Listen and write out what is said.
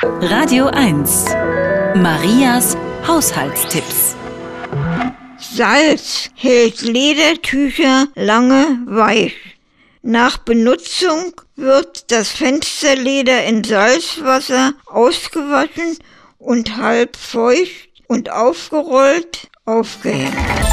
Radio 1. Marias Haushaltstipps. Salz hält Ledertücher lange weich. Nach Benutzung wird das Fensterleder in Salzwasser ausgewaschen und halb feucht und aufgerollt aufgehängt.